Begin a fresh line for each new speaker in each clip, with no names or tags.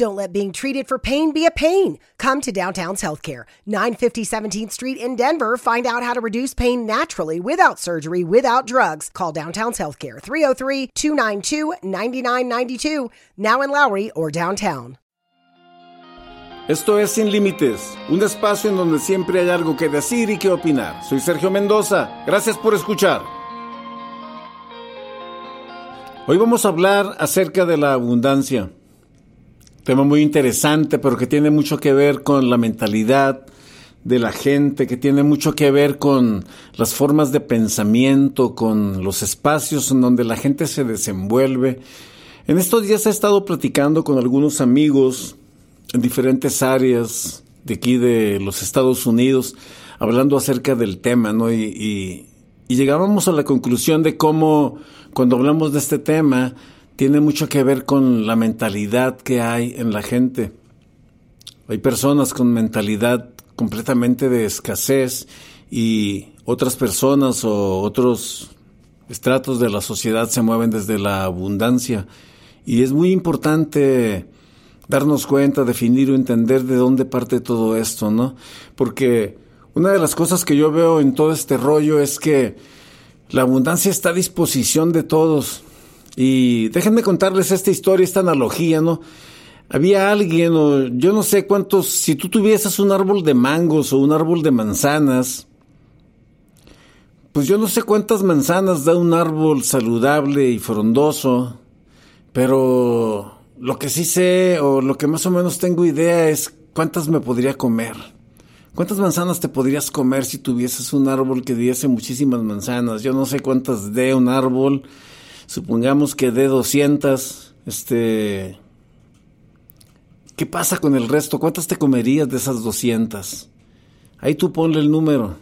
Don't let being treated for pain be a pain. Come to Downtown's Healthcare, 950 17th Street in Denver. Find out how to reduce pain naturally without surgery, without drugs. Call Downtown's Healthcare, 303 292 9992, now in Lowry or downtown.
Esto es Sin Límites, un espacio en donde siempre hay algo que decir y que opinar. Soy Sergio Mendoza. Gracias por escuchar. Hoy vamos a hablar acerca de la abundancia. Tema muy interesante, pero que tiene mucho que ver con la mentalidad de la gente, que tiene mucho que ver con las formas de pensamiento, con los espacios en donde la gente se desenvuelve. En estos días he estado platicando con algunos amigos en diferentes áreas de aquí de los Estados Unidos, hablando acerca del tema, ¿no? Y, y llegábamos a la conclusión de cómo cuando hablamos de este tema, tiene mucho que ver con la mentalidad que hay en la gente. Hay personas con mentalidad completamente de escasez y otras personas o otros estratos de la sociedad se mueven desde la abundancia. Y es muy importante darnos cuenta, definir o entender de dónde parte todo esto, ¿no? Porque una de las cosas que yo veo en todo este rollo es que la abundancia está a disposición de todos. Y déjenme contarles esta historia, esta analogía, ¿no? Había alguien, o yo no sé cuántos, si tú tuvieses un árbol de mangos o un árbol de manzanas, pues yo no sé cuántas manzanas da un árbol saludable y frondoso, pero lo que sí sé, o lo que más o menos tengo idea es cuántas me podría comer. ¿Cuántas manzanas te podrías comer si tuvieses un árbol que diese muchísimas manzanas? Yo no sé cuántas dé un árbol, supongamos que de 200, este... ¿Qué pasa con el resto? ¿Cuántas te comerías de esas 200? Ahí tú ponle el número.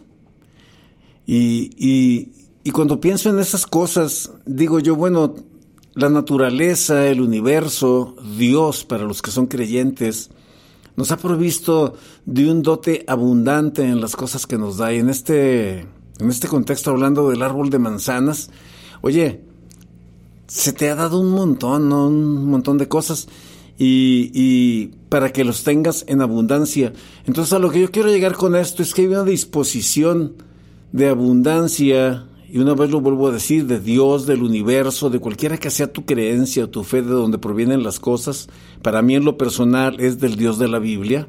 Y, y, y cuando pienso en esas cosas, digo yo, bueno, la naturaleza, el universo, Dios, para los que son creyentes, nos ha provisto de un dote abundante en las cosas que nos da. Y en este, en este contexto, hablando del árbol de manzanas, oye, se te ha dado un montón, un montón de cosas. Y, y, para que los tengas en abundancia. Entonces a lo que yo quiero llegar con esto es que hay una disposición de abundancia, y una vez lo vuelvo a decir, de Dios, del universo, de cualquiera que sea tu creencia o tu fe de donde provienen las cosas, para mí en lo personal es del Dios de la Biblia.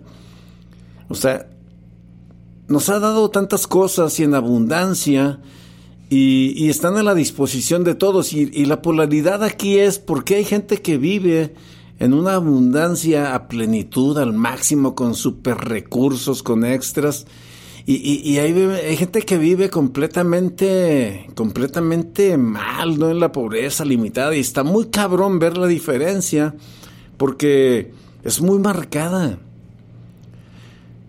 O sea, nos ha dado tantas cosas y en abundancia, y, están a la disposición de todos. Y, la polaridad aquí es porque hay gente que vive en una abundancia a plenitud, al máximo, con super recursos, con extras. Y, hay, hay, gente que vive completamente, completamente mal, ¿no? En la pobreza limitada. Y está muy cabrón ver la diferencia porque es muy marcada.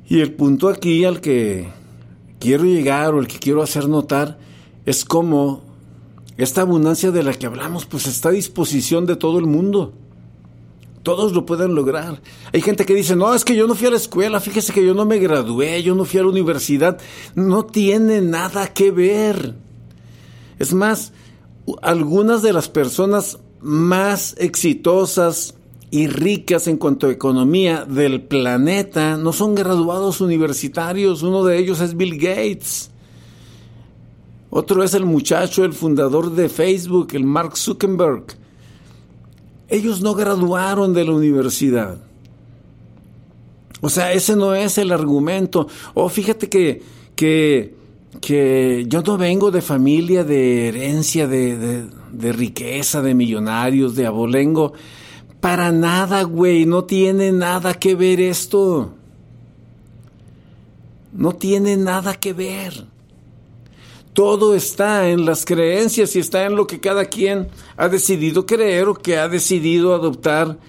Y el punto aquí al que quiero llegar o el que quiero hacer notar es como esta abundancia de la que hablamos, pues está a disposición de todo el mundo. Todos lo pueden lograr. Hay gente que dice, no, es que yo no fui a la escuela, fíjese que yo no me gradué, yo no fui a la universidad. No tiene nada que ver. Es más, algunas de las personas más exitosas y ricas en cuanto a economía del planeta no son graduados universitarios. Uno de ellos es Bill Gates. Otro es el muchacho, el fundador de Facebook, el Mark Zuckerberg. Ellos no graduaron de la universidad. O sea, ese no es el argumento. O oh, fíjate que, que, que, yo no vengo de familia de herencia, de, de, de riqueza, de millonarios, de abolengo. Para nada, güey, no tiene nada que ver esto. No tiene nada que ver. Todo está en las creencias y está en lo que cada quien ha decidido creer o que ha decidido adoptar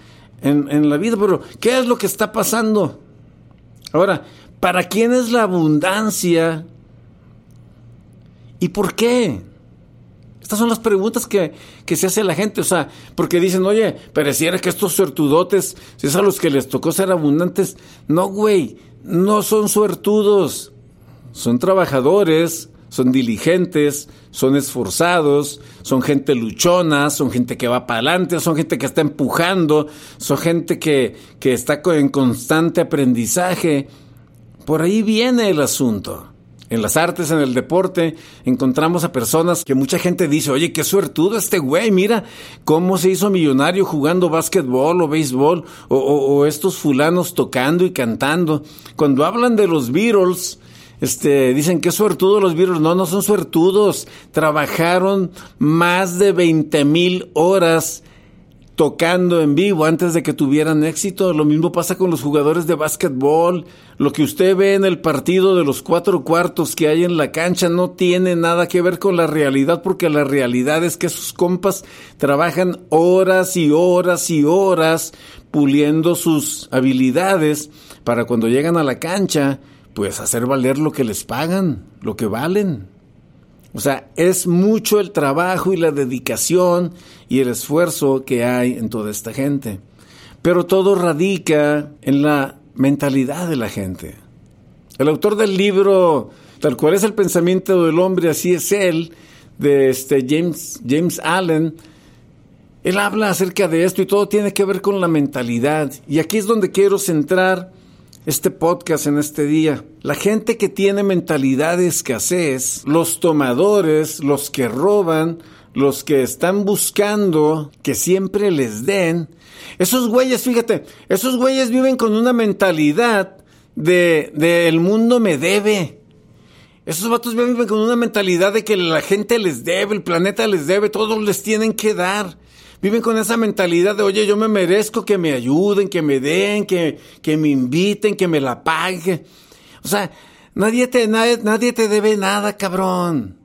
en, la vida. Pero, ¿qué es lo que está pasando? Ahora, ¿para quién es la abundancia? ¿Y por qué? Estas son las preguntas que, que, se hace la gente, o sea, porque dicen, oye, pareciera que estos suertudotes, si es a los que les tocó ser abundantes, no, güey, no son suertudos, son trabajadores, son diligentes, son esforzados, son gente luchona, son gente que va para adelante, son gente que está empujando, son gente que, que está en constante aprendizaje. Por ahí viene el asunto. En las artes, en el deporte, encontramos a personas que mucha gente dice, oye, qué suertudo este güey, mira cómo se hizo millonario jugando básquetbol o béisbol, o, o estos fulanos tocando y cantando. Cuando hablan de los Beatles, este, dicen que suertudos los Beatles. No, no son suertudos. Trabajaron más de 20 mil horas tocando en vivo antes de que tuvieran éxito. Lo mismo pasa con los jugadores de básquetbol. Lo que usted ve en el partido de los cuatro cuartos que hay en la cancha no tiene nada que ver con la realidad porque la realidad es que sus compas trabajan horas y horas y horas puliendo sus habilidades para cuando llegan a la cancha pues hacer valer lo que les pagan, lo que valen. O sea, es mucho el trabajo y la dedicación y el esfuerzo que hay en toda esta gente. Pero todo radica en la mentalidad de la gente. El autor del libro, tal cual es el pensamiento del hombre, así es él, de este James, James Allen, él habla acerca de esto y todo tiene que ver con la mentalidad. Y aquí es donde quiero centrar este podcast en este día. La gente que tiene mentalidad de escasez, los tomadores, los que roban, los que están buscando que siempre les den, esos güeyes, fíjate, esos güeyes viven con una mentalidad de, de el mundo me debe. Esos vatos viven con una mentalidad de que la gente les debe, el planeta les debe, todos les tienen que dar viven con esa mentalidad de, oye, yo me merezco que me ayuden, que me den, que, que me inviten, que me la paguen. O sea, nadie te, nadie, nadie te debe nada, cabrón.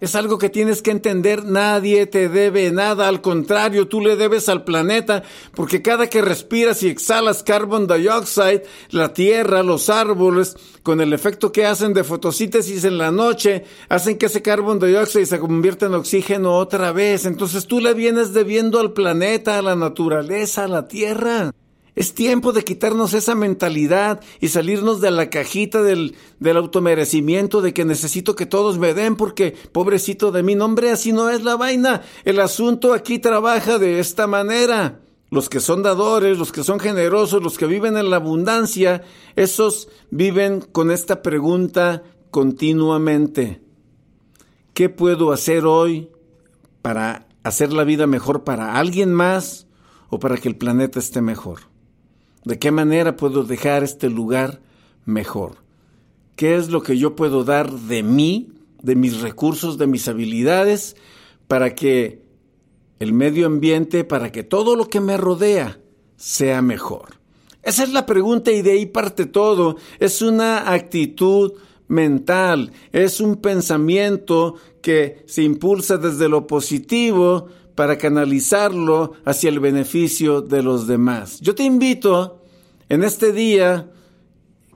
Es algo que tienes que entender, nadie te debe nada, al contrario, tú le debes al planeta, porque cada que respiras y exhalas carbon dioxide, la tierra, los árboles, con el efecto que hacen de fotosíntesis en la noche, hacen que ese carbon dioxide se convierta en oxígeno otra vez. Entonces tú le vienes debiendo al planeta, a la naturaleza, a la tierra. Es tiempo de quitarnos esa mentalidad y salirnos de la cajita del, del automerecimiento de que necesito que todos me den porque pobrecito de mí. No, hombre, así no es la vaina. El asunto aquí trabaja de esta manera. Los que son dadores, los que son generosos, los que viven en la abundancia, esos viven con esta pregunta continuamente. ¿Qué puedo hacer hoy para hacer la vida mejor para alguien más o para que el planeta esté mejor? ¿De qué manera puedo dejar este lugar mejor? ¿Qué es lo que yo puedo dar de mí, de mis recursos, de mis habilidades, para que el medio ambiente, para que todo lo que me rodea sea mejor? Esa es la pregunta y de ahí parte todo. Es una actitud mental, es un pensamiento que se impulsa desde lo positivo para canalizarlo hacia el beneficio de los demás. Yo te invito en este día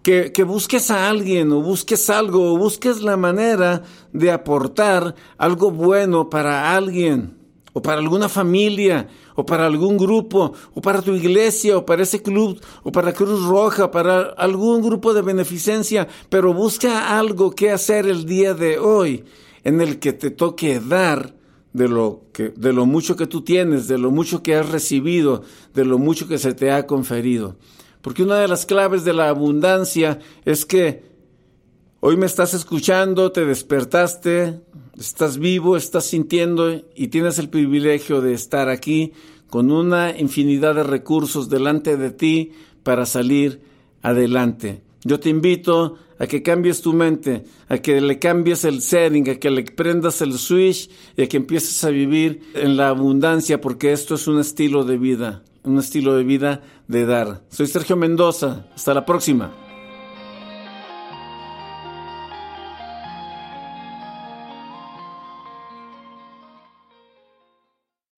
que, que, busques a alguien o busques algo o busques la manera de aportar algo bueno para alguien o para alguna familia o para algún grupo o para tu iglesia o para ese club o para Cruz Roja, para algún grupo de beneficencia, pero busca algo que hacer el día de hoy en el que te toque dar de lo, que, de lo mucho que tú tienes, de lo mucho que has recibido, de lo mucho que se te ha conferido. Porque una de las claves de la abundancia es que hoy me estás escuchando, te despertaste, estás vivo, estás sintiendo y tienes el privilegio de estar aquí con una infinidad de recursos delante de ti para salir adelante. Yo te invito a que cambies tu mente, a que le cambies el setting, a que le prendas el switch y a que empieces a vivir en la abundancia, porque esto es un estilo de vida, un estilo de vida de dar. Soy Sergio Mendoza, hasta la próxima.